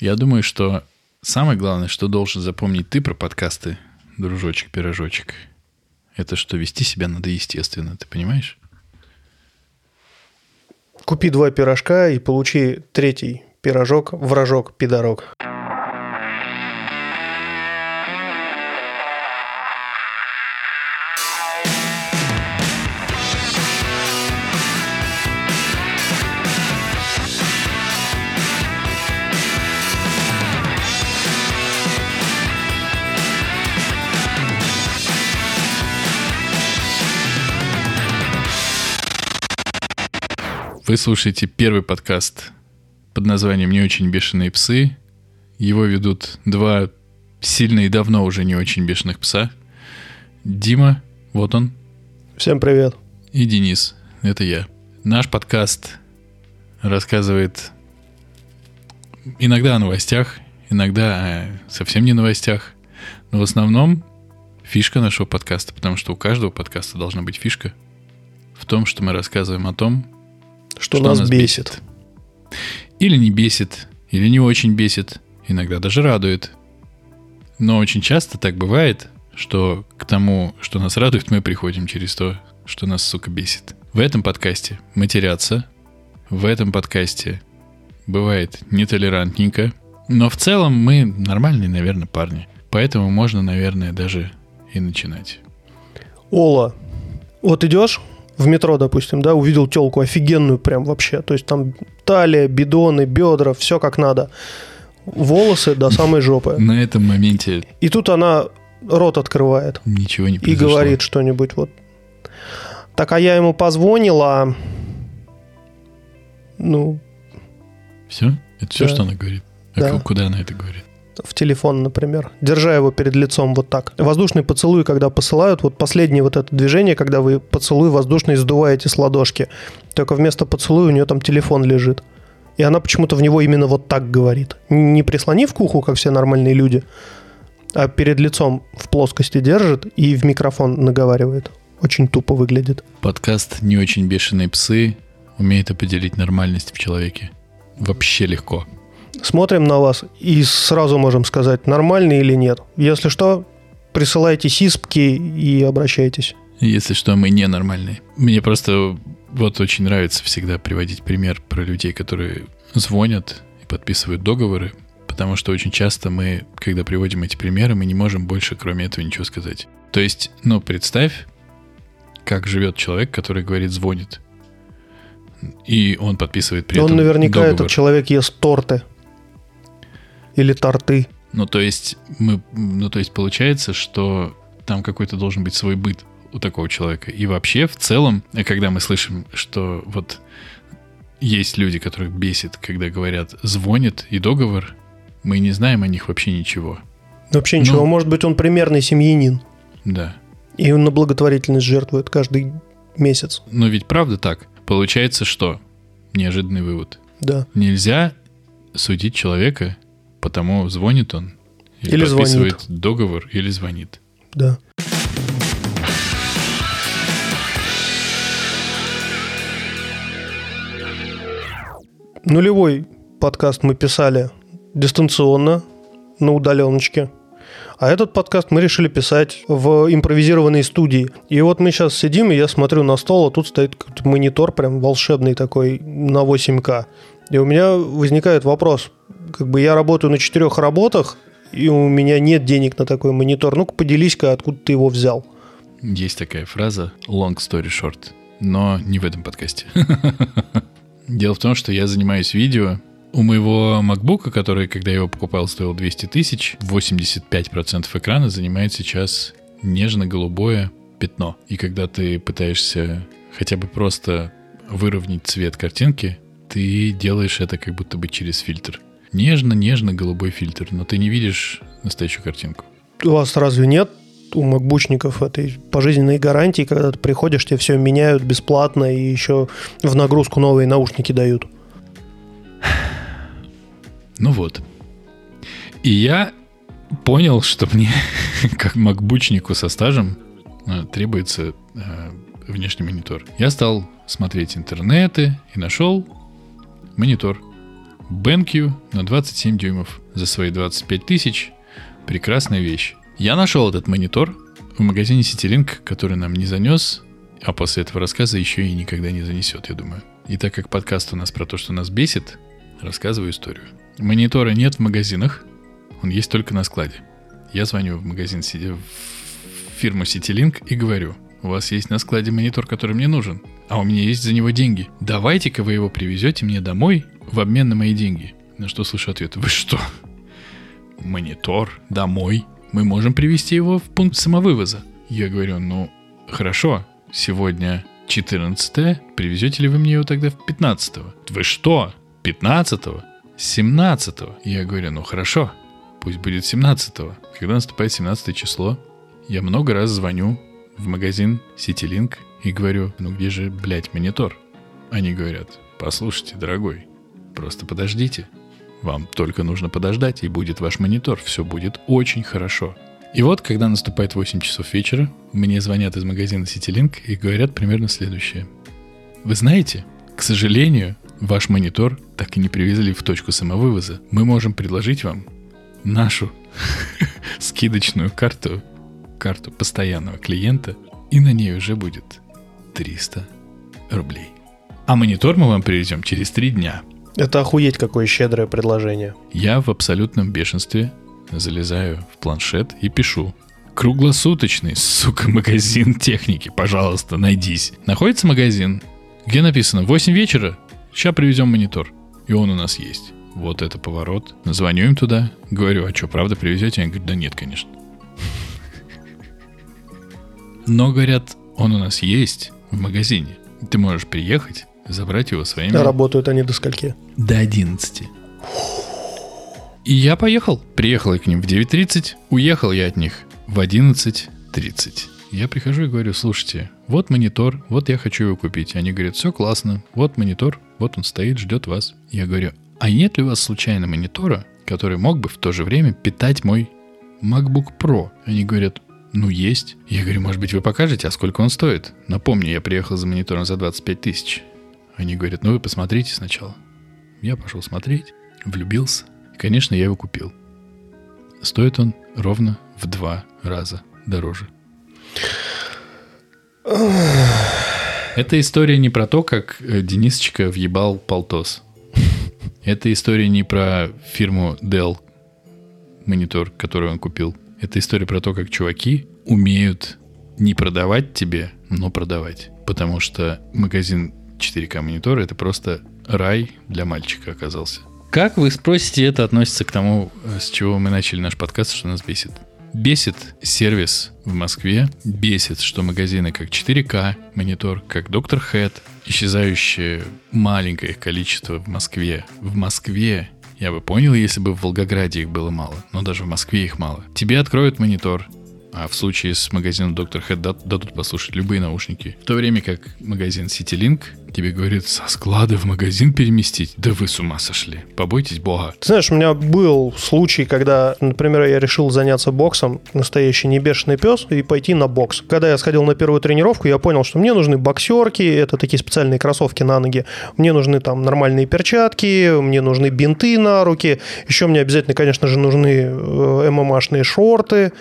Я думаю, что самое главное, что должен запомнить ты про подкасты, дружочек-пирожочек, это что вести себя надо естественно, ты понимаешь? Купи два пирожка и получи третий пирожок, вражок, пидорок. Вы слушаете первый подкаст под названием «Не очень бешеные псы». Его ведут два сильно и давно уже не очень бешеных пса. Дима, вот он. Всем привет. И Денис, это я. Наш подкаст рассказывает иногда о новостях, иногда о совсем не новостях, но в основном фишка нашего подкаста, потому что у каждого подкаста должна быть фишка в том, что мы рассказываем о том, что, что нас, нас бесит. бесит. Или не бесит, или не очень бесит, иногда даже радует. Но очень часто так бывает, что к тому, что нас радует, мы приходим через то, что нас, сука, бесит. В этом подкасте матерятся, в этом подкасте бывает нетолерантненько, но в целом мы нормальные, наверное, парни. Поэтому можно, наверное, даже и начинать. Ола, вот идешь в метро, допустим, да, увидел телку офигенную прям вообще. То есть там талия, бидоны, бедра, все как надо. Волосы до самой жопы. На этом моменте... И тут она рот открывает. Ничего не произошло. И говорит что-нибудь вот. Так, а я ему позвонила. Ну... Все? Это все, да. что она говорит? А да. куда она это говорит? В телефон, например, держа его перед лицом вот так. Воздушный поцелуй, когда посылают, вот последнее вот это движение, когда вы поцелуй воздушный сдуваете с ладошки, только вместо поцелуя у нее там телефон лежит. И она почему-то в него именно вот так говорит. Не прислонив к уху, как все нормальные люди, а перед лицом в плоскости держит и в микрофон наговаривает. Очень тупо выглядит. Подкаст «Не очень бешеные псы» умеет определить нормальность в человеке. Вообще легко смотрим на вас и сразу можем сказать, нормальный или нет. Если что, присылайте сиспки и обращайтесь. Если что, мы ненормальные. Мне просто вот очень нравится всегда приводить пример про людей, которые звонят и подписывают договоры, потому что очень часто мы, когда приводим эти примеры, мы не можем больше, кроме этого, ничего сказать. То есть, ну, представь, как живет человек, который говорит «звонит», и он подписывает при он этом наверняка договор. этот человек ест торты или торты. Ну, то есть, мы, ну, то есть получается, что там какой-то должен быть свой быт у такого человека. И вообще, в целом, когда мы слышим, что вот есть люди, которых бесит, когда говорят «звонит» и «договор», мы не знаем о них вообще ничего. Вообще ничего. Ну, Может быть, он примерный семьянин. Да. И он на благотворительность жертвует каждый месяц. Но ведь правда так. Получается, что? Неожиданный вывод. Да. Нельзя судить человека потому звонит он или, или подписывает звонит. договор или звонит. Да. Нулевой подкаст мы писали дистанционно, на удаленочке. А этот подкаст мы решили писать в импровизированной студии. И вот мы сейчас сидим, и я смотрю на стол, а тут стоит монитор прям волшебный такой на 8К. И у меня возникает вопрос, как бы я работаю на четырех работах, и у меня нет денег на такой монитор. Ну-ка поделись-ка, откуда ты его взял. Есть такая фраза long story short, но не в этом подкасте. Дело в том, что я занимаюсь видео. У моего MacBook, который, когда я его покупал, стоил 200 тысяч, 85% экрана занимает сейчас нежно-голубое пятно. И когда ты пытаешься хотя бы просто выровнять цвет картинки, ты делаешь это как будто бы через фильтр. Нежно-нежно голубой фильтр, но ты не видишь настоящую картинку. У вас разве нет у макбучников этой пожизненной гарантии, когда ты приходишь, тебе все меняют бесплатно и еще в нагрузку новые наушники дают? Ну вот. И я понял, что мне, как макбучнику со стажем, э, требуется э, внешний монитор. Я стал смотреть интернеты и нашел монитор BenQ на 27 дюймов за свои 25 тысяч. Прекрасная вещь. Я нашел этот монитор в магазине CityLink, который нам не занес, а после этого рассказа еще и никогда не занесет, я думаю. И так как подкаст у нас про то, что нас бесит, рассказываю историю. Монитора нет в магазинах, он есть только на складе. Я звоню в магазин, в фирму CityLink и говорю, у вас есть на складе монитор, который мне нужен, а у меня есть за него деньги. Давайте-ка вы его привезете мне домой в обмен на мои деньги. На что слышу ответ, вы что? Монитор домой? Мы можем привезти его в пункт самовывоза. Я говорю, ну, хорошо, сегодня 14 привезете ли вы мне его тогда в 15 -го? Вы что? 15 -го? 17 -го? Я говорю, ну хорошо, пусть будет 17 -го. Когда наступает 17 число, я много раз звоню в магазин CityLink и говорю, ну где же, блядь, монитор? Они говорят, послушайте, дорогой, просто подождите. Вам только нужно подождать, и будет ваш монитор. Все будет очень хорошо. И вот, когда наступает 8 часов вечера, мне звонят из магазина CityLink и говорят примерно следующее. Вы знаете, к сожалению, ваш монитор так и не привезли в точку самовывоза. Мы можем предложить вам нашу скидочную карту, карту постоянного клиента, и на ней уже будет 300 рублей. А монитор мы вам привезем через 3 дня. Это охуеть какое щедрое предложение. Я в абсолютном бешенстве залезаю в планшет и пишу. Круглосуточный, сука, магазин техники, пожалуйста, найдись. Находится магазин, где написано 8 вечера, сейчас привезем монитор. И он у нас есть. Вот это поворот. Звоню им туда, говорю, а что, правда привезете? Они говорят, да нет, конечно. Но, говорят, он у нас есть в магазине. Ты можешь приехать, забрать его своими... А работают они до скольки? До 11. И я поехал. Приехал я к ним в 9.30, уехал я от них в 11.30. Я прихожу и говорю, слушайте, вот монитор, вот я хочу его купить. Они говорят, все классно, вот монитор, вот он стоит, ждет вас. Я говорю, а нет ли у вас случайно монитора, который мог бы в то же время питать мой MacBook Pro? Они говорят, ну, есть. Я говорю, может быть, вы покажете, а сколько он стоит? Напомню, я приехал за монитором за 25 тысяч. Они говорят, ну, вы посмотрите сначала. Я пошел смотреть, влюбился. Конечно, я его купил. Стоит он ровно в два раза дороже. Это история не про то, как э, Денисочка въебал полтос. Это история не про фирму Dell монитор, который он купил. Это история про то, как чуваки умеют не продавать тебе, но продавать. Потому что магазин 4К монитора это просто рай для мальчика оказался. Как вы спросите, это относится к тому, с чего мы начали наш подкаст, что нас бесит? Бесит сервис в Москве, бесит, что магазины как 4К монитор, как Доктор Head, исчезающее маленькое количество в Москве. В Москве я бы понял, если бы в Волгограде их было мало, но даже в Москве их мало. Тебе откроют монитор, а в случае с магазином Доктор Head дадут послушать любые наушники. В то время как магазин CityLink тебе говорит со склада в магазин переместить. Да вы с ума сошли. Побойтесь бога. Ты знаешь, у меня был случай, когда, например, я решил заняться боксом, настоящий небешеный пес, и пойти на бокс. Когда я сходил на первую тренировку, я понял, что мне нужны боксерки, это такие специальные кроссовки на ноги. Мне нужны там нормальные перчатки, мне нужны бинты на руки. Еще мне обязательно, конечно же, нужны э, ММАшные шорты.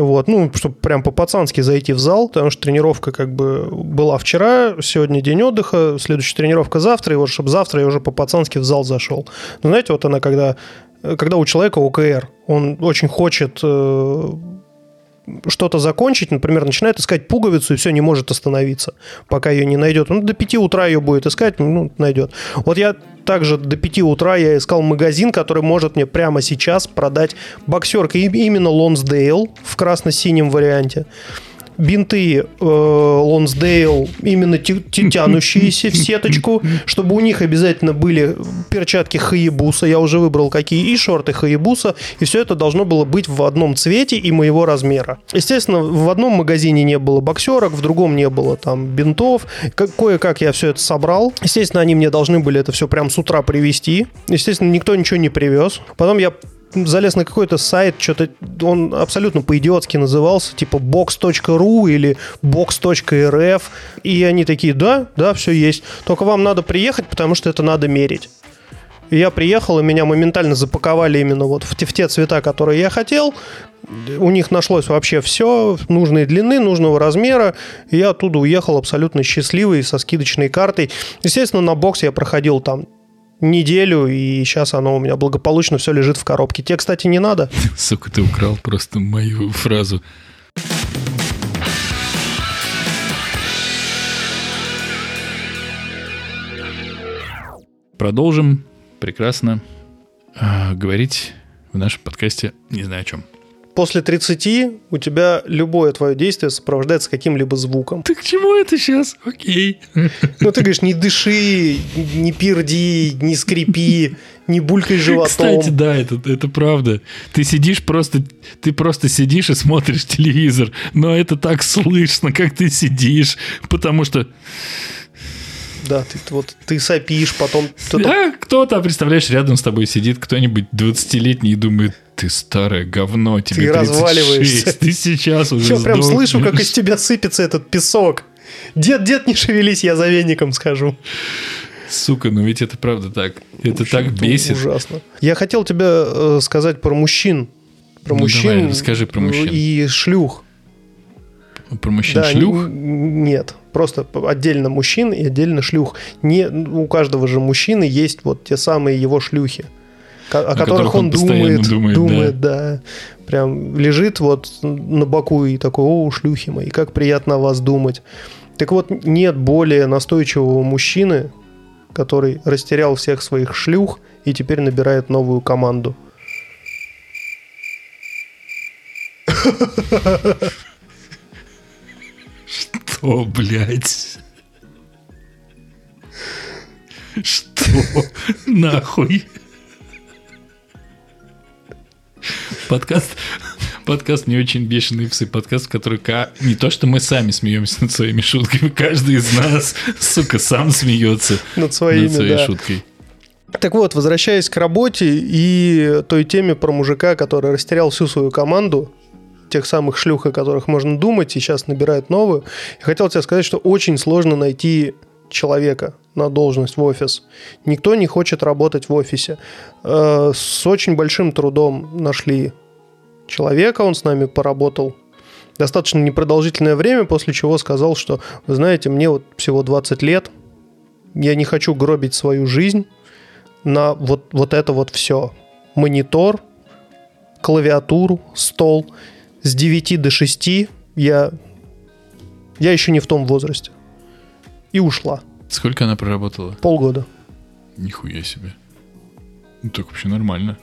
Вот, ну, чтобы прям по-пацански зайти в зал, потому что тренировка как бы была вчера, сегодня день отдыха, следующая тренировка завтра, и вот чтобы завтра я уже по-пацански в зал зашел. Но знаете, вот она когда, когда у человека ОКР, он очень хочет э, что-то закончить, например, начинает искать пуговицу и все, не может остановиться, пока ее не найдет. Ну, до 5 утра ее будет искать, ну, найдет. Вот я также до 5 утра я искал магазин, который может мне прямо сейчас продать боксерка именно Лонсдейл в красно-синем варианте бинты э, Лонсдейл именно тянущиеся в сеточку, чтобы у них обязательно были перчатки Хаябуса, я уже выбрал какие, и шорты Хаябуса, и все это должно было быть в одном цвете и моего размера. Естественно, в одном магазине не было боксерок, в другом не было там бинтов, кое-как я все это собрал. Естественно, они мне должны были это все прям с утра привезти. Естественно, никто ничего не привез. Потом я залез на какой-то сайт, что-то он абсолютно по-идиотски назывался, типа box.ru или box.rf, и они такие, да, да, все есть, только вам надо приехать, потому что это надо мерить. Я приехал, и меня моментально запаковали именно вот в те, в те цвета, которые я хотел. У них нашлось вообще все, нужной длины, нужного размера. И я оттуда уехал абсолютно счастливый, со скидочной картой. Естественно, на бокс я проходил там неделю, и сейчас оно у меня благополучно все лежит в коробке. Тебе, кстати, не надо. Сука, ты украл просто мою фразу. Продолжим прекрасно э, говорить в нашем подкасте не знаю о чем. После 30 у тебя любое твое действие сопровождается каким-либо звуком. Ты к чему это сейчас? Окей. Ну, ты говоришь, не дыши, не перди, не скрипи, не булькай животом. Кстати, да, это, это правда. Ты сидишь просто, ты просто сидишь и смотришь телевизор, но это так слышно, как ты сидишь, потому что да, ты вот ты сопишь, потом... Да, кто-то, представляешь, рядом с тобой сидит кто-нибудь 20-летний и думает, ты старое говно, тебе ты 36, разваливаешься. ты сейчас уже Я прям слышу, как из тебя сыпется этот песок. Дед, дед, не шевелись, я за веником схожу. Сука, ну ведь это правда так. Это общем, так бесит. Ужасно. Я хотел тебе э, сказать про мужчин. Про ну, мужчин. Давай, расскажи про мужчин. И шлюх. Про мужчин да, шлюх? Нет, просто отдельно мужчин и отдельно шлюх. Не, у каждого же мужчины есть вот те самые его шлюхи, о, о которых, которых он, он думает, думает, думает да. да. Прям лежит вот на боку и такой, о, шлюхи мои, как приятно о вас думать. Так вот, нет более настойчивого мужчины, который растерял всех своих шлюх и теперь набирает новую команду. Что, блядь? Что? Нахуй? Подкаст, подкаст не очень бешеные псы. Подкаст, в который не то, что мы сами смеемся над своими шутками, каждый из нас, сука, сам смеется над, своими, над своей да. шуткой. Так вот, возвращаясь к работе и той теме про мужика, который растерял всю свою команду, тех самых шлюх, о которых можно думать, и сейчас набирают новую. Я хотел тебе сказать, что очень сложно найти человека на должность в офис. Никто не хочет работать в офисе. Э, с очень большим трудом нашли человека, он с нами поработал достаточно непродолжительное время, после чего сказал, что, вы знаете, мне вот всего 20 лет, я не хочу гробить свою жизнь на вот, вот это вот все. Монитор, клавиатуру, стол – с 9 до 6 я, я еще не в том возрасте. И ушла. Сколько она проработала? Полгода. Нихуя себе. Ну, так вообще нормально.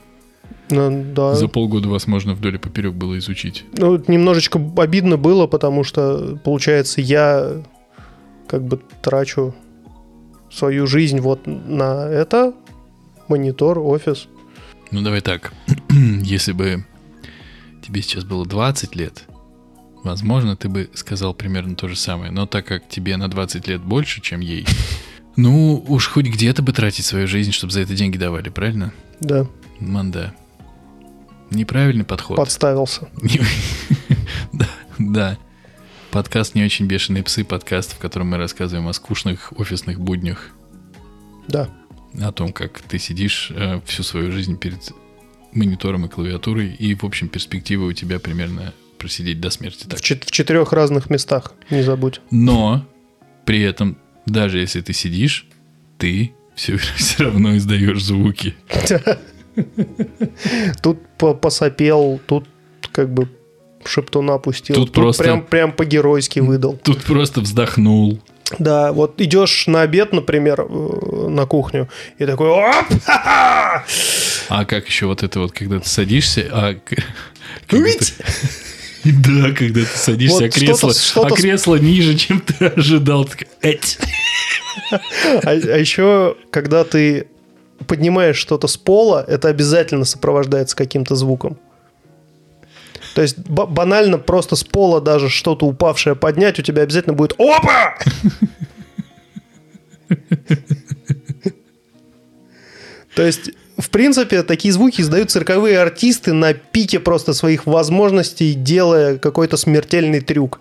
Ну, да. За полгода вас можно вдоль и поперек было изучить. Ну, немножечко обидно было, потому что, получается, я как бы трачу свою жизнь вот на это, монитор, офис. Ну, давай так. Если бы тебе сейчас было 20 лет, возможно, ты бы сказал примерно то же самое. Но так как тебе на 20 лет больше, чем ей, ну, уж хоть где-то бы тратить свою жизнь, чтобы за это деньги давали, правильно? Да. Манда. Неправильный подход. Подставился. Да, да. Подкаст «Не очень бешеные псы», подкаст, в котором мы рассказываем о скучных офисных буднях. Да. О том, как ты сидишь э, всю свою жизнь перед монитором и клавиатурой, и, в общем, перспектива у тебя примерно просидеть до смерти. Так. В, чет- в четырех разных местах, не забудь. Но при этом, даже если ты сидишь, ты все, все равно издаешь звуки. Тут посопел, тут как бы шептуна опустил. Тут, тут просто прям, прям по-геройски выдал. Тут просто вздохнул. Да, вот идешь на обед, например, э, на кухню, и такой оп! А как еще вот это вот, когда ты садишься, а... Да, когда ты садишься, вот а, кресло, что-то, что-то... а кресло ниже, чем ты ожидал. Эть. А, а еще, когда ты поднимаешь что-то с пола, это обязательно сопровождается каким-то звуком. То есть банально просто с пола даже что-то упавшее поднять, у тебя обязательно будет «Опа!» То есть, в принципе, такие звуки издают цирковые артисты на пике просто своих возможностей, делая какой-то смертельный трюк.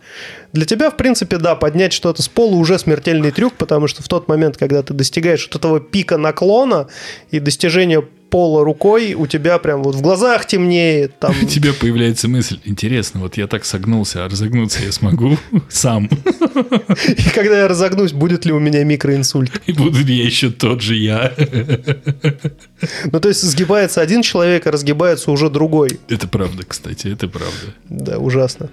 Для тебя, в принципе, да, поднять что-то с пола уже смертельный трюк, потому что в тот момент, когда ты достигаешь вот этого пика наклона и достижения пола рукой, у тебя прям вот в глазах темнеет. Там... У тебя появляется мысль, интересно, вот я так согнулся, а разогнуться я смогу сам. И когда я разогнусь, будет ли у меня микроинсульт? И буду ли я еще тот же я? Ну, то есть сгибается один человек, а разгибается уже другой. Это правда, кстати, это правда. Да, ужасно.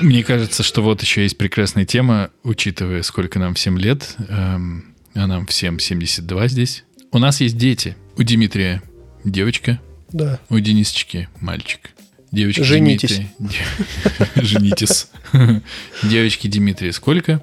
Мне кажется, что вот еще есть прекрасная тема, учитывая, сколько нам всем лет, эм, а нам всем 72 здесь. У нас есть дети. У Дмитрия девочка, Да. у Денисочки мальчик. Девочки Женитесь. Дмитрия- Женитесь. Девочки Дмитрия сколько?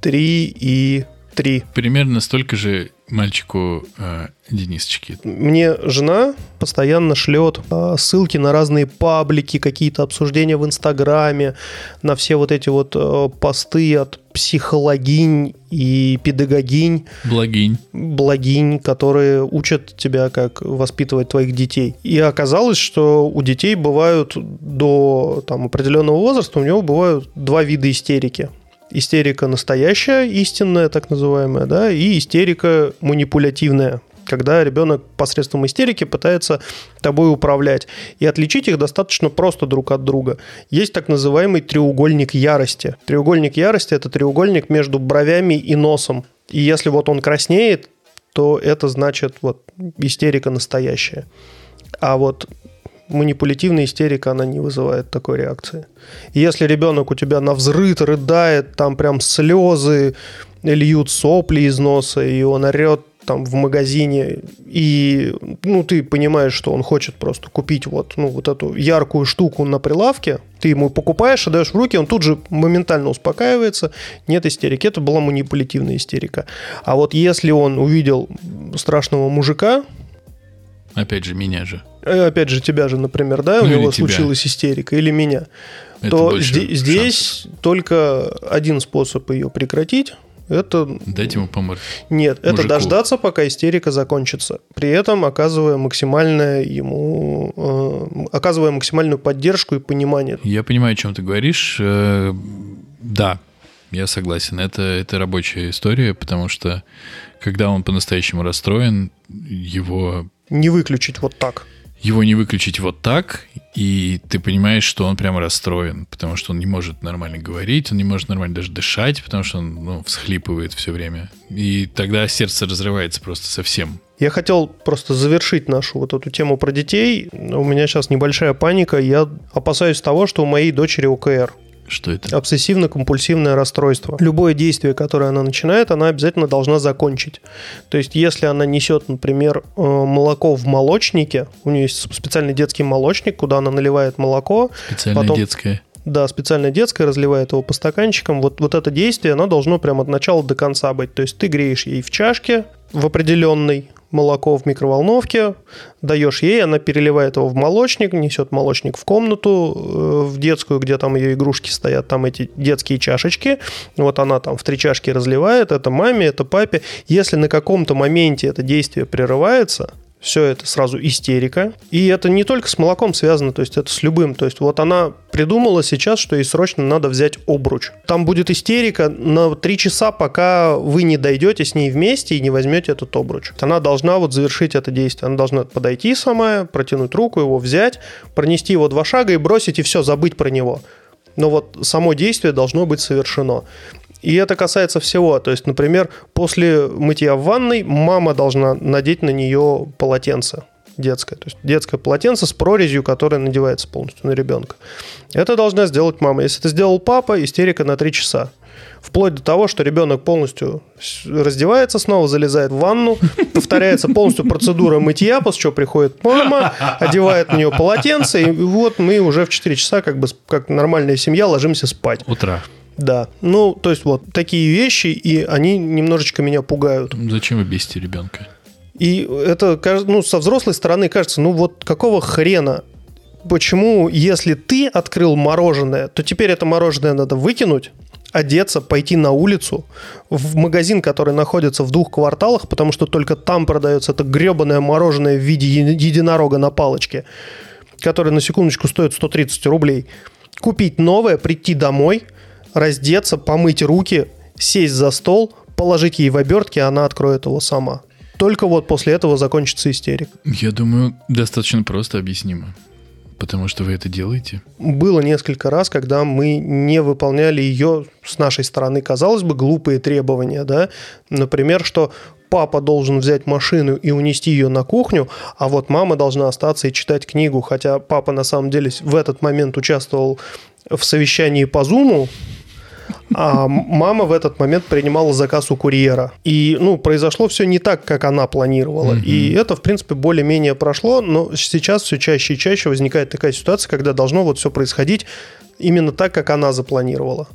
Три и три. Примерно столько же мальчику э, Денисочки. Мне жена постоянно шлет а, ссылки на разные паблики, какие-то обсуждения в Инстаграме, на все вот эти вот э, посты от психологинь и педагогинь, Благинь. благинь, которые учат тебя, как воспитывать твоих детей. И оказалось, что у детей бывают до там, определенного возраста, у него бывают два вида истерики. Истерика настоящая, истинная, так называемая, да, и истерика манипулятивная, когда ребенок посредством истерики пытается тобой управлять. И отличить их достаточно просто друг от друга. Есть так называемый треугольник ярости. Треугольник ярости – это треугольник между бровями и носом. И если вот он краснеет, то это значит вот истерика настоящая. А вот манипулятивная истерика, она не вызывает такой реакции. Если ребенок у тебя на взрыт рыдает, там прям слезы льют сопли из носа, и он орет там в магазине, и ну, ты понимаешь, что он хочет просто купить вот, ну, вот эту яркую штуку на прилавке, ты ему покупаешь, отдаешь в руки, он тут же моментально успокаивается, нет истерики. Это была манипулятивная истерика. А вот если он увидел страшного мужика, Опять же, меня же. э, опять же, тебя же, например, да, у Ну, или него тебя. случилась истерика, или меня, Это то здесь шансов. только один способ ее прекратить. Это Дать ему по морде. нет, это Мужику. дождаться, пока истерика закончится. При этом оказывая максимальное ему, э, оказывая максимальную поддержку и понимание. Я понимаю, о чем ты говоришь. Э, Да, я согласен. Это, это рабочая история, потому что когда он по-настоящему расстроен, его, Не выключить вот так. его не выключить вот так, и ты понимаешь, что он прямо расстроен, потому что он не может нормально говорить, он не может нормально даже дышать, потому что он ну, всхлипывает все время. И тогда сердце разрывается просто совсем. Я хотел просто завершить нашу вот эту тему про детей. У меня сейчас небольшая паника. Я опасаюсь того, что у моей дочери ОКР. Что это? Обсессивно-компульсивное расстройство. Любое действие, которое она начинает, она обязательно должна закончить. То есть, если она несет, например, э, молоко в молочнике, у нее есть специальный детский молочник, куда она наливает молоко, Специальное потом- детское. да, специально детское, разливает его по стаканчикам. Вот, вот это действие, оно должно прямо от начала до конца быть. То есть ты греешь ей в чашке в определенной молоко в микроволновке, даешь ей, она переливает его в молочник, несет молочник в комнату, э, в детскую, где там ее игрушки стоят, там эти детские чашечки. Вот она там в три чашки разливает, это маме, это папе. Если на каком-то моменте это действие прерывается, все это сразу истерика. И это не только с молоком связано, то есть это с любым. То есть вот она придумала сейчас, что ей срочно надо взять обруч. Там будет истерика на три часа, пока вы не дойдете с ней вместе и не возьмете этот обруч. Она должна вот завершить это действие. Она должна подойти самая, протянуть руку, его взять, пронести его два шага и бросить, и все, забыть про него. Но вот само действие должно быть совершено. И это касается всего. То есть, например, после мытья в ванной мама должна надеть на нее полотенце детское. То есть детское полотенце с прорезью, которое надевается полностью на ребенка. Это должна сделать мама. Если это сделал папа, истерика на 3 часа. Вплоть до того, что ребенок полностью раздевается снова, залезает в ванну, повторяется полностью процедура мытья, после чего приходит мама, одевает на нее полотенце, и вот мы уже в 4 часа, как бы как нормальная семья, ложимся спать. Утра. Да, ну, то есть вот такие вещи, и они немножечко меня пугают. Зачем вы бесите ребенка? И это, ну, со взрослой стороны кажется, ну вот какого хрена? Почему, если ты открыл мороженое, то теперь это мороженое надо выкинуть, одеться, пойти на улицу, в магазин, который находится в двух кварталах, потому что только там продается это гребаное мороженое в виде единорога на палочке, которое на секундочку стоит 130 рублей. Купить новое, прийти домой, раздеться, помыть руки, сесть за стол, положить ей в обертки, она откроет его сама. Только вот после этого закончится истерик. Я думаю, достаточно просто объяснимо. Потому что вы это делаете? Было несколько раз, когда мы не выполняли ее с нашей стороны, казалось бы, глупые требования, да. Например, что папа должен взять машину и унести ее на кухню, а вот мама должна остаться и читать книгу, хотя папа на самом деле в этот момент участвовал в совещании по Зуму, а мама в этот момент принимала заказ у курьера. И, ну, произошло все не так, как она планировала. Mm-hmm. И это, в принципе, более-менее прошло, но сейчас все чаще и чаще возникает такая ситуация, когда должно вот все происходить именно так, как она запланировала.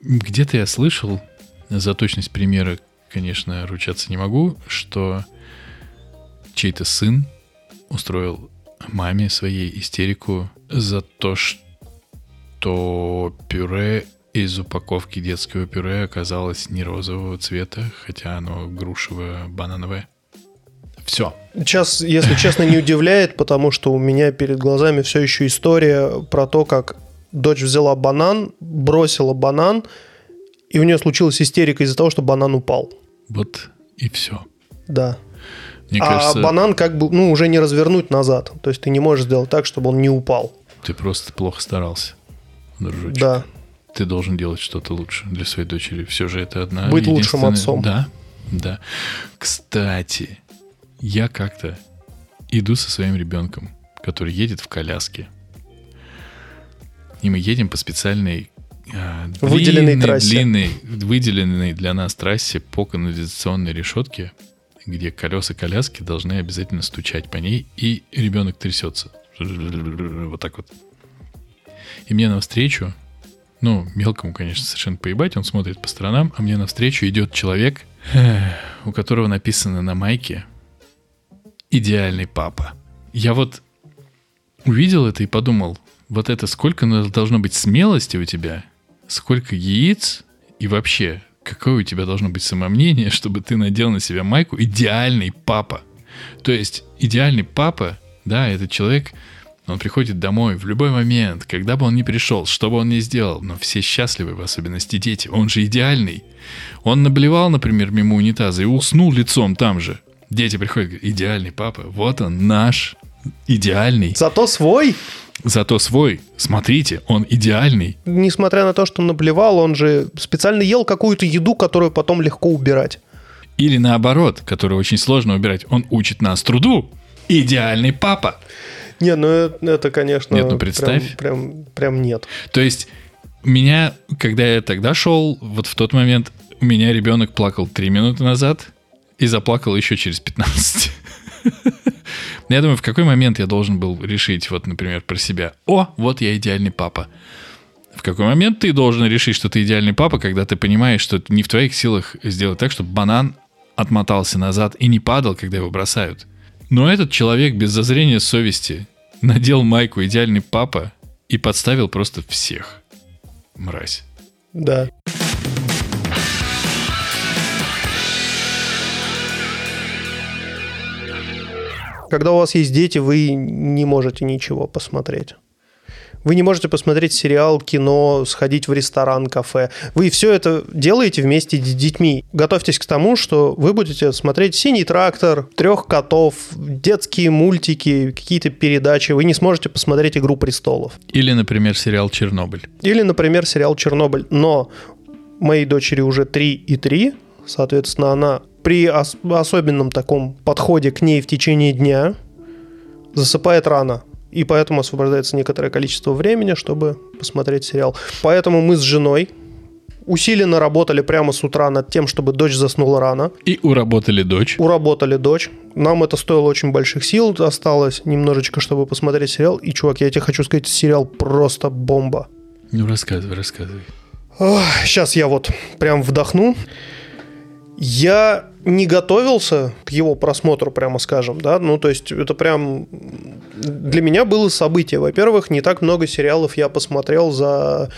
Где-то я слышал, за точность примера, конечно, ручаться не могу, что чей-то сын устроил маме своей истерику за то, что пюре из упаковки детского пюре оказалось не розового цвета, хотя оно грушево-банановое. Все. Сейчас, если честно, не удивляет, потому что у меня перед глазами все еще история про то, как дочь взяла банан, бросила банан, и у нее случилась истерика из-за того, что банан упал. Вот и все. Да. Мне а кажется, банан как бы ну, уже не развернуть назад. То есть ты не можешь сделать так, чтобы он не упал. Ты просто плохо старался, дружочек. Да, ты должен делать что-то лучше для своей дочери. Все же это одна Быть лучшим отцом. Да, да. Кстати, я как-то иду со своим ребенком, который едет в коляске. И мы едем по специальной а, выделенной длинной, трассе. длинной, выделенной для нас трассе по канализационной решетке, где колеса коляски должны обязательно стучать по ней, и ребенок трясется. Вот так вот. И мне навстречу ну, мелкому, конечно, совершенно поебать, он смотрит по сторонам, а мне навстречу идет человек, у которого написано на майке «Идеальный папа». Я вот увидел это и подумал, вот это сколько должно быть смелости у тебя, сколько яиц и вообще, какое у тебя должно быть самомнение, чтобы ты надел на себя майку «Идеальный папа». То есть идеальный папа, да, это человек, он приходит домой в любой момент, когда бы он ни пришел, что бы он ни сделал, но все счастливы, в особенности дети. Он же идеальный. Он наблевал, например, мимо унитаза и уснул лицом там же. Дети приходят, говорят, идеальный папа, вот он наш, идеальный. Зато свой. Зато свой. Смотрите, он идеальный. Несмотря на то, что наблевал, он же специально ел какую-то еду, которую потом легко убирать. Или наоборот, которую очень сложно убирать. Он учит нас труду. Идеальный папа. Не, ну это, это конечно... Нет, ну представь. Прям, прям, прям нет. То есть меня, когда я тогда шел, вот в тот момент у меня ребенок плакал 3 минуты назад и заплакал еще через 15. Я думаю, в какой момент я должен был решить, вот, например, про себя. О, вот я идеальный папа. В какой момент ты должен решить, что ты идеальный папа, когда ты понимаешь, что не в твоих силах сделать так, чтобы банан отмотался назад и не падал, когда его бросают. Но этот человек без зазрения совести надел майку «Идеальный папа» и подставил просто всех. Мразь. Да. Когда у вас есть дети, вы не можете ничего посмотреть. Вы не можете посмотреть сериал, кино, сходить в ресторан, кафе. Вы все это делаете вместе с детьми. Готовьтесь к тому, что вы будете смотреть «Синий трактор», «Трех котов», детские мультики, какие-то передачи. Вы не сможете посмотреть «Игру престолов». Или, например, сериал «Чернобыль». Или, например, сериал «Чернобыль». Но моей дочери уже 3 и 3, соответственно, она при ос- особенном таком подходе к ней в течение дня засыпает рано и поэтому освобождается некоторое количество времени, чтобы посмотреть сериал. Поэтому мы с женой усиленно работали прямо с утра над тем, чтобы дочь заснула рано. И уработали дочь. Уработали дочь. Нам это стоило очень больших сил, осталось немножечко, чтобы посмотреть сериал. И, чувак, я тебе хочу сказать, сериал просто бомба. Ну, рассказывай, рассказывай. Сейчас я вот прям вдохну. Я не готовился к его просмотру, прямо скажем, да, ну, то есть это прям для меня было событие. Во-первых, не так много сериалов я посмотрел за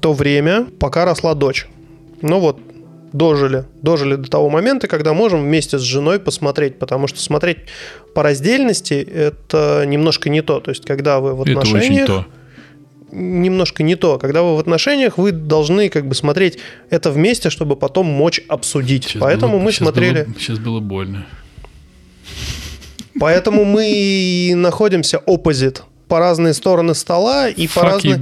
то время, пока росла дочь. Ну вот, дожили. Дожили до того момента, когда можем вместе с женой посмотреть, потому что смотреть по раздельности это немножко не то. То есть, когда вы в отношениях... Это очень то. Немножко не то. Когда вы в отношениях, вы должны как бы смотреть это вместе, чтобы потом мочь обсудить. Сейчас Поэтому было, мы сейчас смотрели... Было, сейчас было больно. Поэтому мы и находимся оппозит по разные стороны стола и по, разные,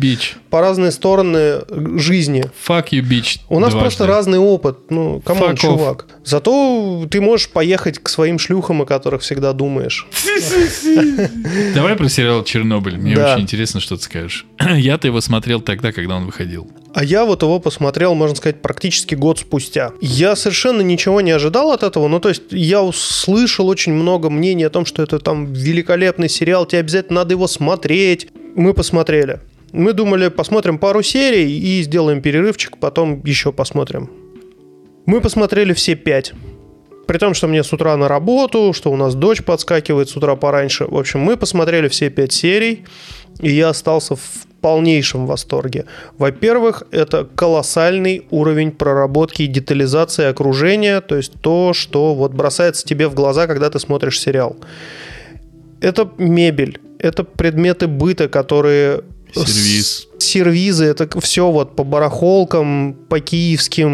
по разные стороны жизни. Fuck you, bitch. У нас дважды. просто разный опыт. Ну, кому чувак. Off. Зато ты можешь поехать к своим шлюхам, о которых всегда думаешь. Давай про сериал «Чернобыль». Мне очень интересно, что ты скажешь. Я-то его смотрел тогда, когда он выходил. А я вот его посмотрел, можно сказать, практически год спустя. Я совершенно ничего не ожидал от этого. Ну, то есть я услышал очень много мнений о том, что это там великолепный сериал, тебе обязательно надо его смотреть. Мы посмотрели. Мы думали, посмотрим пару серий и сделаем перерывчик, потом еще посмотрим. Мы посмотрели все пять. При том, что мне с утра на работу, что у нас дочь подскакивает с утра пораньше. В общем, мы посмотрели все пять серий, и я остался в полнейшем восторге. Во-первых, это колоссальный уровень проработки и детализации окружения, то есть то, что вот бросается тебе в глаза, когда ты смотришь сериал. Это мебель, это предметы быта, которые Сервиз. Сервизы, это все вот по барахолкам, по киевским,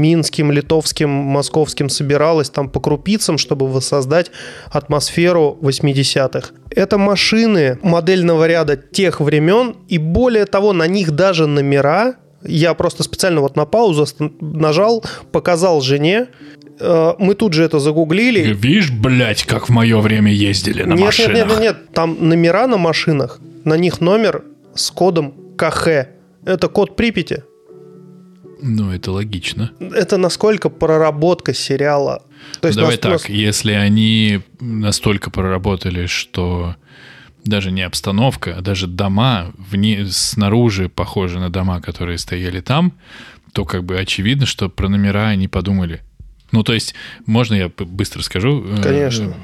минским, литовским, московским собиралось там по крупицам, чтобы воссоздать атмосферу 80-х. Это машины модельного ряда тех времен, и более того, на них даже номера я просто специально вот на паузу нажал, показал жене, э, мы тут же это загуглили. Видишь, блядь, как в мое время ездили на нет, машинах. Нет, нет, нет, нет, там номера на машинах, на них номер с кодом КХ. Это код Припяти. Ну, это логично. Это насколько проработка сериала. То есть Давай нас, так, нас... если они настолько проработали, что даже не обстановка, а даже дома вне, снаружи похожи на дома, которые стояли там, то как бы очевидно, что про номера они подумали. Ну, то есть, можно я быстро скажу? Э, Конечно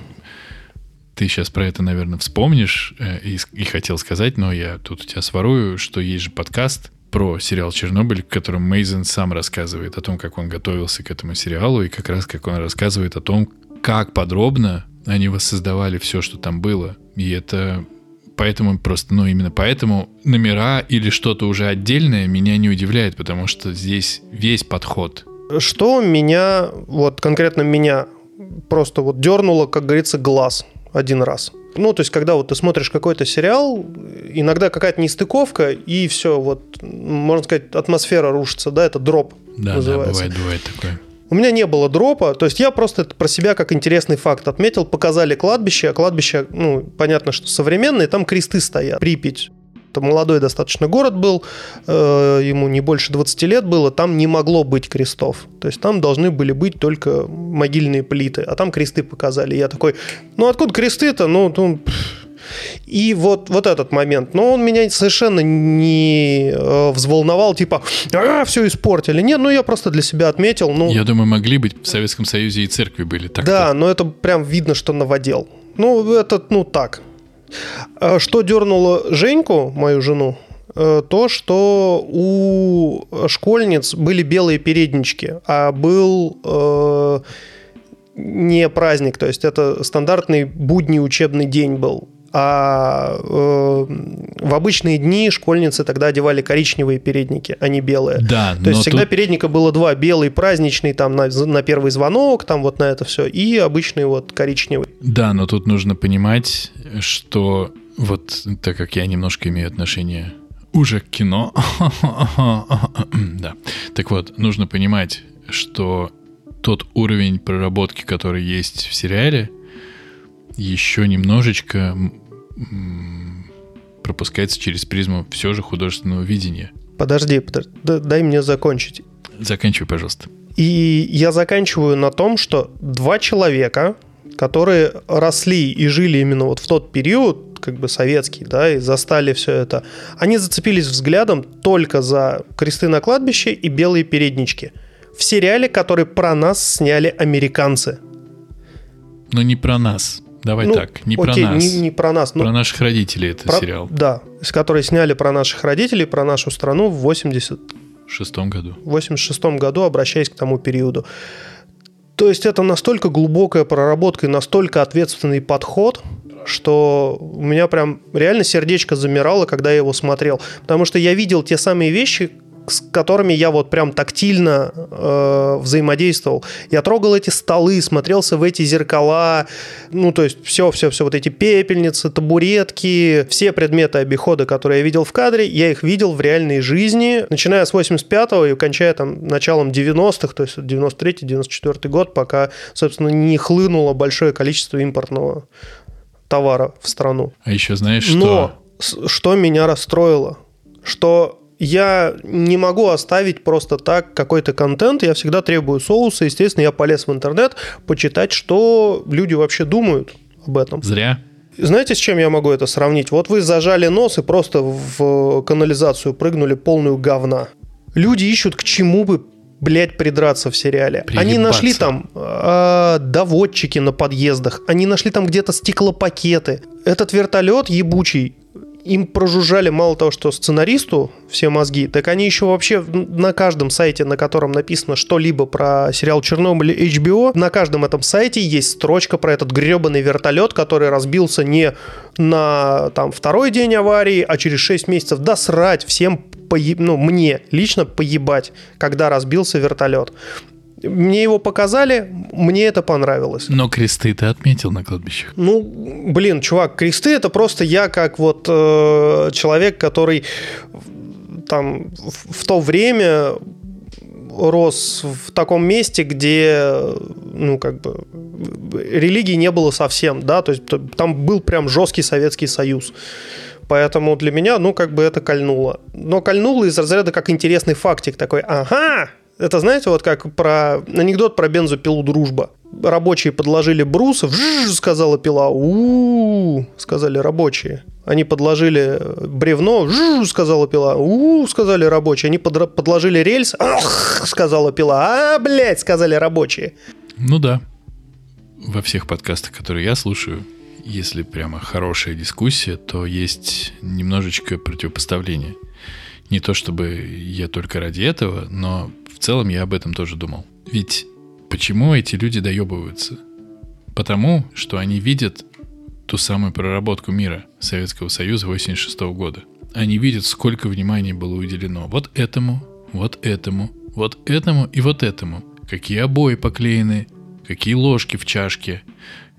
ты сейчас про это, наверное, вспомнишь э, и, и хотел сказать, но я тут у тебя сворую, что есть же подкаст про сериал «Чернобыль», в котором Мейзен сам рассказывает о том, как он готовился к этому сериалу, и как раз как он рассказывает о том, как подробно они воссоздавали все, что там было. И это поэтому просто, ну именно поэтому номера или что-то уже отдельное меня не удивляет, потому что здесь весь подход. Что меня, вот конкретно меня просто вот дернуло, как говорится, глаз – один раз. Ну, то есть, когда вот ты смотришь какой-то сериал, иногда какая-то нестыковка, и все, вот, можно сказать, атмосфера рушится, да, это дроп да, называется. Да, бывает, бывает такое. У меня не было дропа, то есть я просто это про себя как интересный факт отметил. Показали кладбище, а кладбище, ну, понятно, что современные, там кресты стоят. Припять это молодой достаточно город был, э, ему не больше 20 лет было, там не могло быть крестов. То есть там должны были быть только могильные плиты, а там кресты показали. Я такой, ну откуда кресты-то? Ну, ну и вот, вот этот момент, но он меня совершенно не э, взволновал, типа, а, все испортили. Нет, ну я просто для себя отметил. Ну, я думаю, могли быть в Советском Союзе и церкви были. Так да, но это прям видно, что наводил. Ну, это, ну так, что дернуло Женьку, мою жену, э, то, что у школьниц были белые переднички, а был э, не праздник, то есть это стандартный будний учебный день был. А э, в обычные дни школьницы тогда одевали коричневые передники, а не белые. Да, То есть всегда тут... передника было два: белый праздничный там на, на первый звонок, там вот на это все, и обычный вот коричневый. Да, но тут нужно понимать, что вот так как я немножко имею отношение уже к кино, да. Так вот, нужно понимать, что тот уровень проработки, который есть в сериале, еще немножечко пропускается через призму все же художественного видения. Подожди, подожди, дай мне закончить. Заканчивай, пожалуйста. И я заканчиваю на том, что два человека, которые росли и жили именно вот в тот период, как бы советский, да, и застали все это, они зацепились взглядом только за кресты на кладбище и белые переднички. В сериале, который про нас сняли американцы. Но не про нас. Давай ну, так, не окей, про нас. Не, не про нас. Про ну, наших родителей это про, сериал. Да, с которой сняли про наших родителей, про нашу страну в 80 шестом году. В 86 году, обращаясь к тому периоду. То есть это настолько глубокая проработка и настолько ответственный подход, что у меня прям реально сердечко замирало, когда я его смотрел. Потому что я видел те самые вещи, с которыми я вот прям тактильно э, взаимодействовал. Я трогал эти столы, смотрелся в эти зеркала, ну, то есть все, все, все, вот эти пепельницы, табуретки, все предметы обихода, которые я видел в кадре, я их видел в реальной жизни, начиная с 85-го и кончая там началом 90-х, то есть 93-94 год, пока, собственно, не хлынуло большое количество импортного товара в страну. А еще знаешь, что... Но что меня расстроило? Что я не могу оставить просто так какой-то контент, я всегда требую соуса, естественно, я полез в интернет почитать, что люди вообще думают об этом. Зря. Знаете, с чем я могу это сравнить? Вот вы зажали нос и просто в канализацию прыгнули полную говна. Люди ищут к чему бы блядь, придраться в сериале. Приебаться. Они нашли там э, доводчики на подъездах, они нашли там где-то стеклопакеты. Этот вертолет ебучий им прожужжали мало того, что сценаристу все мозги, так они еще вообще на каждом сайте, на котором написано что-либо про сериал Чернобыль HBO, на каждом этом сайте есть строчка про этот гребаный вертолет, который разбился не на там второй день аварии, а через 6 месяцев. Да срать, всем поеб... ну, мне лично поебать, когда разбился вертолет. Мне его показали, мне это понравилось. Но кресты ты отметил на кладбищах. Ну, блин, чувак, кресты это просто я как вот э, человек, который там в, в то время рос в таком месте, где, ну, как бы, религии не было совсем, да, то есть там был прям жесткий Советский Союз. Поэтому для меня, ну, как бы это кольнуло. Но кольнуло из разряда как интересный фактик такой, ага, это знаете, вот как про анекдот про бензопилу «Дружба». Рабочие подложили брус, сказала пила, у, сказали рабочие. Они подложили бревно, вжж, сказала пила, у, сказали рабочие. Они под, подложили рельс, сказала пила, а, блядь, сказали рабочие. Ну да. Во всех подкастах, которые я слушаю, если прямо хорошая дискуссия, то есть немножечко противопоставление. Не то чтобы я только ради этого, но целом я об этом тоже думал. Ведь почему эти люди доебываются? Потому, что они видят ту самую проработку мира Советского Союза 86 года. Они видят, сколько внимания было уделено вот этому, вот этому, вот этому и вот этому. Какие обои поклеены, какие ложки в чашке,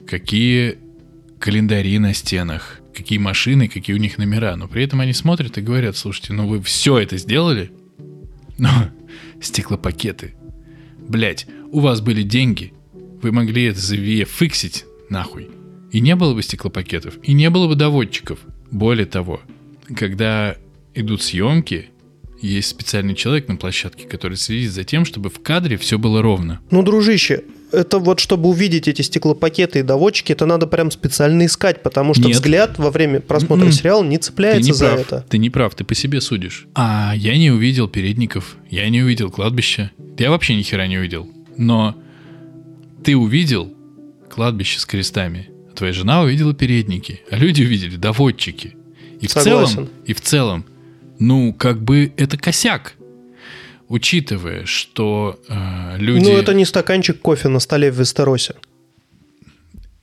какие календари на стенах, какие машины, какие у них номера. Но при этом они смотрят и говорят, слушайте, ну вы все это сделали? Но стеклопакеты. Блять, у вас были деньги. Вы могли это фиксить нахуй. И не было бы стеклопакетов, и не было бы доводчиков. Более того, когда идут съемки, есть специальный человек на площадке, который следит за тем, чтобы в кадре все было ровно. Ну, дружище, это вот чтобы увидеть эти стеклопакеты и доводчики, это надо прям специально искать, потому что Нет. взгляд во время просмотра mm-hmm. сериала не цепляется ты не за прав. это. Ты не прав, ты по себе судишь. А я не увидел передников, я не увидел кладбища, я вообще ни хера не увидел. Но ты увидел кладбище с крестами, а твоя жена увидела передники, а люди увидели доводчики. И в целом, и в целом, ну, как бы это косяк учитывая, что э, люди... Ну, это не стаканчик кофе на столе в Вестеросе.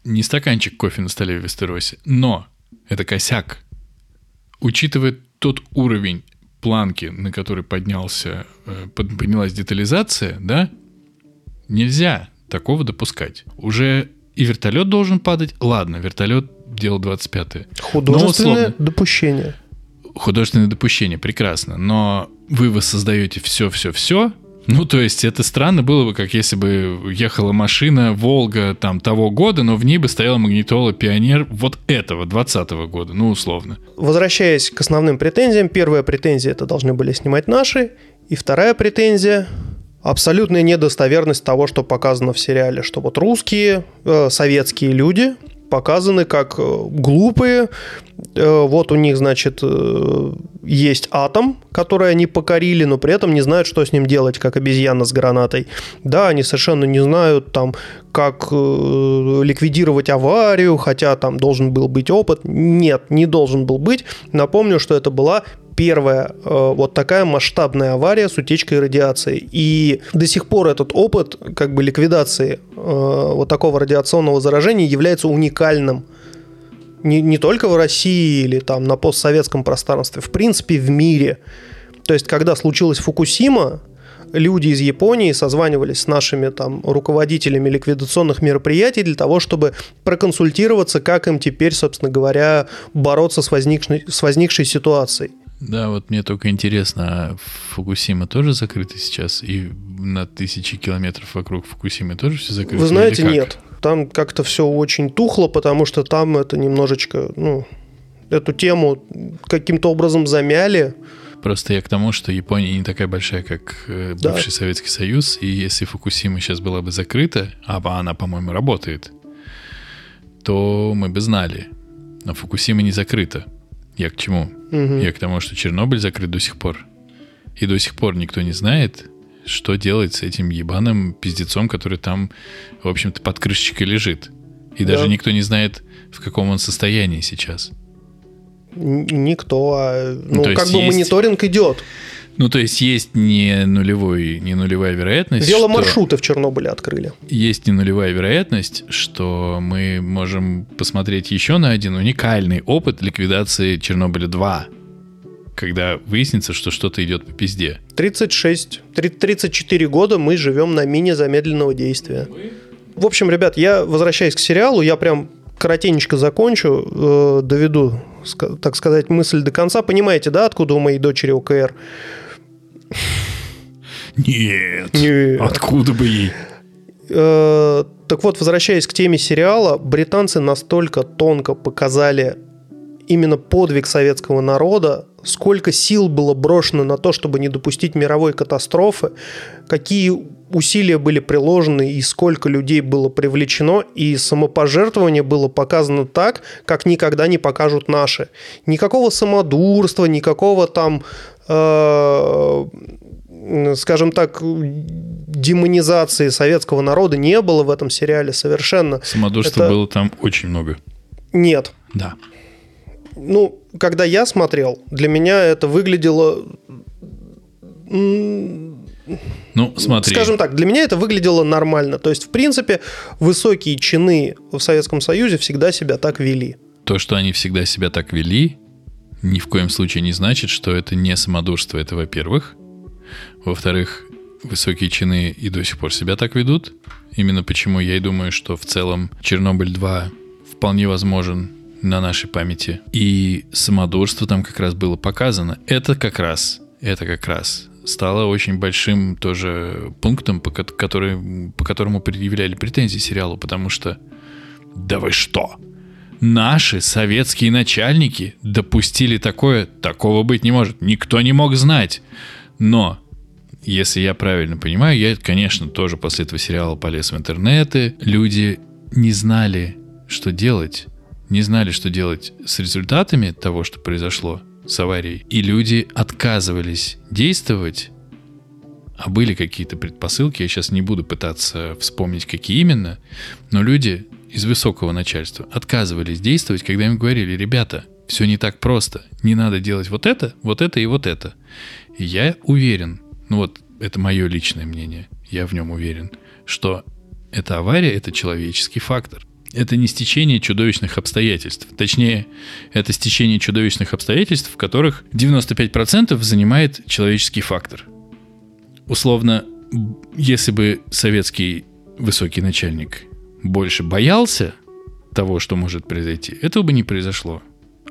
Не стаканчик кофе на столе в Вестеросе, но это косяк. Учитывая тот уровень планки, на который поднялся, э, поднялась детализация, да, нельзя такого допускать. Уже и вертолет должен падать. Ладно, вертолет делал 25-е. Художественное допущение художественное допущение, прекрасно, но вы воссоздаете все-все-все, ну, то есть это странно было бы, как если бы ехала машина Волга там того года, но в ней бы стояла магнитола Пионер вот этого, 20 года, ну, условно. Возвращаясь к основным претензиям, первая претензия это должны были снимать наши, и вторая претензия абсолютная недостоверность того, что показано в сериале, что вот русские, э, советские люди показаны как э, глупые. Э, вот у них, значит, э, есть атом, который они покорили, но при этом не знают, что с ним делать, как обезьяна с гранатой. Да, они совершенно не знают, там, как ликвидировать аварию, хотя там должен был быть опыт. Нет, не должен был быть. Напомню, что это была первая э, вот такая масштабная авария с утечкой радиации. И до сих пор этот опыт как бы ликвидации э, вот такого радиационного заражения является уникальным. Не, не только в России или там на постсоветском пространстве, в принципе в мире. То есть, когда случилась Фукусима, люди из Японии созванивались с нашими там руководителями ликвидационных мероприятий для того, чтобы проконсультироваться, как им теперь, собственно говоря, бороться с возникшей, с возникшей ситуацией. Да, вот мне только интересно, а Фукусима тоже закрыта сейчас? И на тысячи километров вокруг Фукусимы тоже все закрыто? Вы знаете, нет. Там как-то все очень тухло, потому что там это немножечко, ну, эту тему каким-то образом замяли. Просто я к тому, что Япония не такая большая, как э, бывший да. Советский Союз, и если Фукусима сейчас была бы закрыта, а она, по-моему, работает, то мы бы знали. Но Фукусима не закрыта. Я к чему? Угу. Я к тому, что Чернобыль закрыт до сих пор. И до сих пор никто не знает, что делать с этим ебаным пиздецом, который там, в общем-то, под крышечкой лежит. И да. даже никто не знает, в каком он состоянии сейчас. Никто. А, ну, ну как бы есть... мониторинг идет. Ну, то есть есть не, нулевой, не нулевая вероятность. Веломаршруты в Чернобыле открыли. Есть не нулевая вероятность, что мы можем посмотреть еще на один уникальный опыт ликвидации Чернобыля 2 когда выяснится, что что-то идет по пизде. 36, 34 года мы живем на мини замедленного действия. В общем, ребят, я возвращаюсь к сериалу, я прям коротенечко закончу, э, доведу, так сказать, мысль до конца. Понимаете, да, откуда у моей дочери ОКР? Нет. Нет. Откуда бы ей? Э, так вот, возвращаясь к теме сериала, британцы настолько тонко показали именно подвиг советского народа, сколько сил было брошено на то, чтобы не допустить мировой катастрофы, какие усилия были приложены и сколько людей было привлечено, и самопожертвование было показано так, как никогда не покажут наши. Никакого самодурства, никакого там скажем так, демонизации советского народа не было в этом сериале совершенно. Самодурства Это... было там очень много. Нет. Да. Ну, когда я смотрел, для меня это выглядело... Ну, смотри. Скажем так, для меня это выглядело нормально. То есть, в принципе, высокие чины в Советском Союзе всегда себя так вели. То, что они всегда себя так вели, ни в коем случае не значит, что это не самодурство. Это, во-первых. Во-вторых, высокие чины и до сих пор себя так ведут. Именно почему я и думаю, что в целом Чернобыль 2 вполне возможен на нашей памяти. И самодурство там как раз было показано. Это как раз, это как раз стало очень большим тоже пунктом, по, который, по которому предъявляли претензии сериалу, потому что да вы что? Наши советские начальники допустили такое, такого быть не может. Никто не мог знать. Но если я правильно понимаю, я, конечно, тоже после этого сериала полез в интернеты. Люди не знали, что делать. Не знали, что делать с результатами того, что произошло с аварией. И люди отказывались действовать. А были какие-то предпосылки, я сейчас не буду пытаться вспомнить, какие именно, но люди из высокого начальства отказывались действовать, когда им говорили, ребята, все не так просто, не надо делать вот это, вот это и вот это. И я уверен, ну вот это мое личное мнение, я в нем уверен, что эта авария – это человеческий фактор. Это не стечение чудовищных обстоятельств. Точнее, это стечение чудовищных обстоятельств, в которых 95% занимает человеческий фактор. Условно, если бы советский высокий начальник больше боялся того, что может произойти, этого бы не произошло.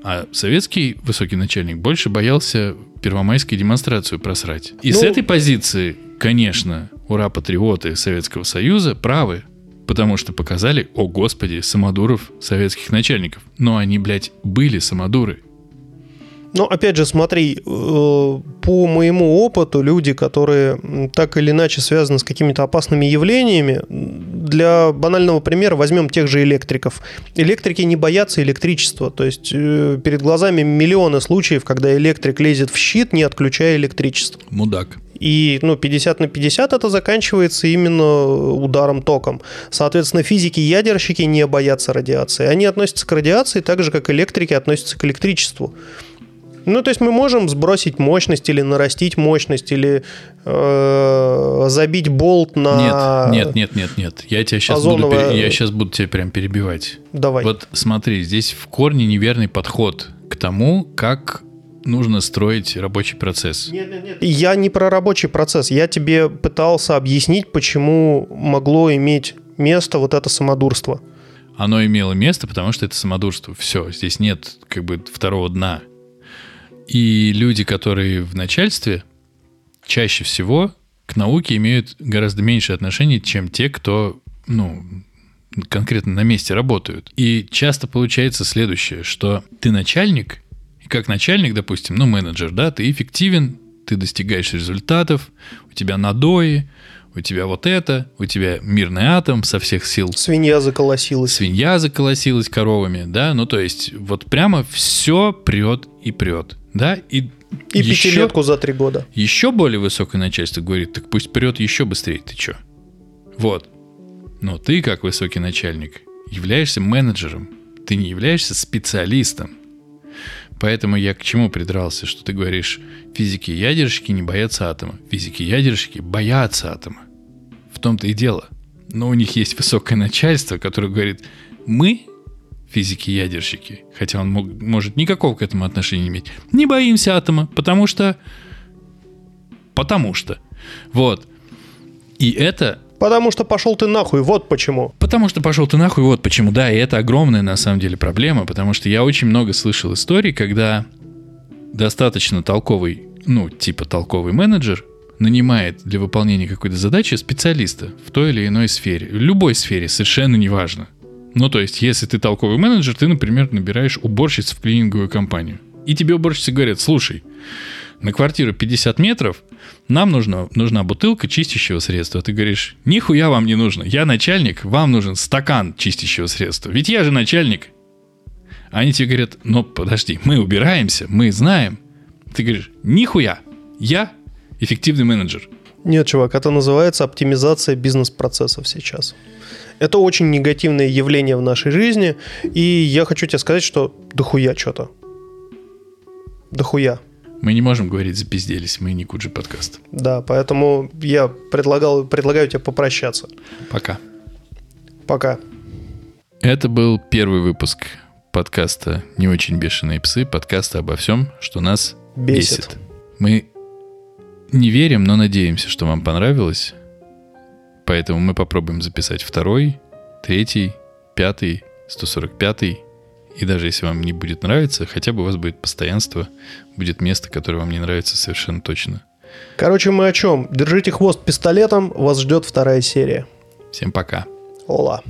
А советский высокий начальник больше боялся первомайской демонстрацию просрать. И ну, с этой позиции, конечно, ура, патриоты Советского Союза правы, потому что показали, о господи, самодуров советских начальников. Но они, блядь, были самодуры. Но опять же, смотри, э, по моему опыту, люди, которые так или иначе связаны с какими-то опасными явлениями, для банального примера возьмем тех же электриков. Электрики не боятся электричества. То есть э, перед глазами миллионы случаев, когда электрик лезет в щит, не отключая электричество. Мудак. И ну, 50 на 50 это заканчивается именно ударом током. Соответственно, физики-ядерщики не боятся радиации. Они относятся к радиации так же, как электрики относятся к электричеству. Ну, то есть мы можем сбросить мощность или нарастить мощность, или э, забить болт на... Нет, нет, нет, нет, нет. Я тебя сейчас, Озоновое- буду, я сейчас буду тебя прям перебивать. Давай. Вот смотри, здесь в корне неверный подход к тому, как нужно строить рабочий процесс. Я не про рабочий процесс. Я тебе пытался объяснить, почему могло иметь место вот это самодурство. Оно имело место, потому что это самодурство. Все, здесь нет как бы второго дна. И люди, которые в начальстве, чаще всего к науке имеют гораздо меньше отношений, чем те, кто, ну, конкретно на месте работают. И часто получается следующее, что ты начальник, и как начальник, допустим, ну, менеджер, да, ты эффективен, ты достигаешь результатов, у тебя надои, у тебя вот это, у тебя мирный атом со всех сил Свинья заколосилась. свинья заколосилась коровами, да, ну то есть вот прямо все прет и прет, да, и, И еще, пятилетку за три года. еще более высокое начальство говорит, так пусть прет еще быстрее, ты чё? Вот. Но ты, как высокий начальник, являешься менеджером, ты не являешься специалистом. Поэтому я к чему придрался, что ты говоришь, физики-ядерщики не боятся атома. Физики-ядерщики боятся атома. В том-то и дело. Но у них есть высокое начальство, которое говорит, мы, физики-ядерщики, хотя он мог- может никакого к этому отношения не иметь, не боимся атома, потому что... Потому что. Вот. И это Потому что пошел ты нахуй, вот почему. Потому что пошел ты нахуй, вот почему. Да, и это огромная на самом деле проблема, потому что я очень много слышал историй, когда достаточно толковый, ну, типа толковый менеджер нанимает для выполнения какой-то задачи специалиста в той или иной сфере. В любой сфере, совершенно неважно. Ну, то есть, если ты толковый менеджер, ты, например, набираешь уборщиц в клининговую компанию. И тебе уборщицы говорят, слушай, на квартиру 50 метров нам нужна, нужна бутылка чистящего средства. Ты говоришь, нихуя вам не нужно. Я начальник, вам нужен стакан чистящего средства. Ведь я же начальник. Они тебе говорят, ну подожди, мы убираемся, мы знаем. Ты говоришь, нихуя, я эффективный менеджер. Нет, чувак, это называется оптимизация бизнес-процессов сейчас. Это очень негативное явление в нашей жизни, и я хочу тебе сказать, что дохуя что-то. Дохуя. Мы не можем говорить запизделись, мы не Куджи подкаст. Да, поэтому я предлагал, предлагаю тебе попрощаться. Пока. Пока. Это был первый выпуск подкаста «Не очень бешеные псы», подкаста обо всем, что нас Бесит. бесит. Мы не верим, но надеемся, что вам понравилось. Поэтому мы попробуем записать второй, третий, пятый, 145 и даже если вам не будет нравиться, хотя бы у вас будет постоянство, будет место, которое вам не нравится совершенно точно. Короче, мы о чем? Держите хвост пистолетом, вас ждет вторая серия. Всем пока. Ола.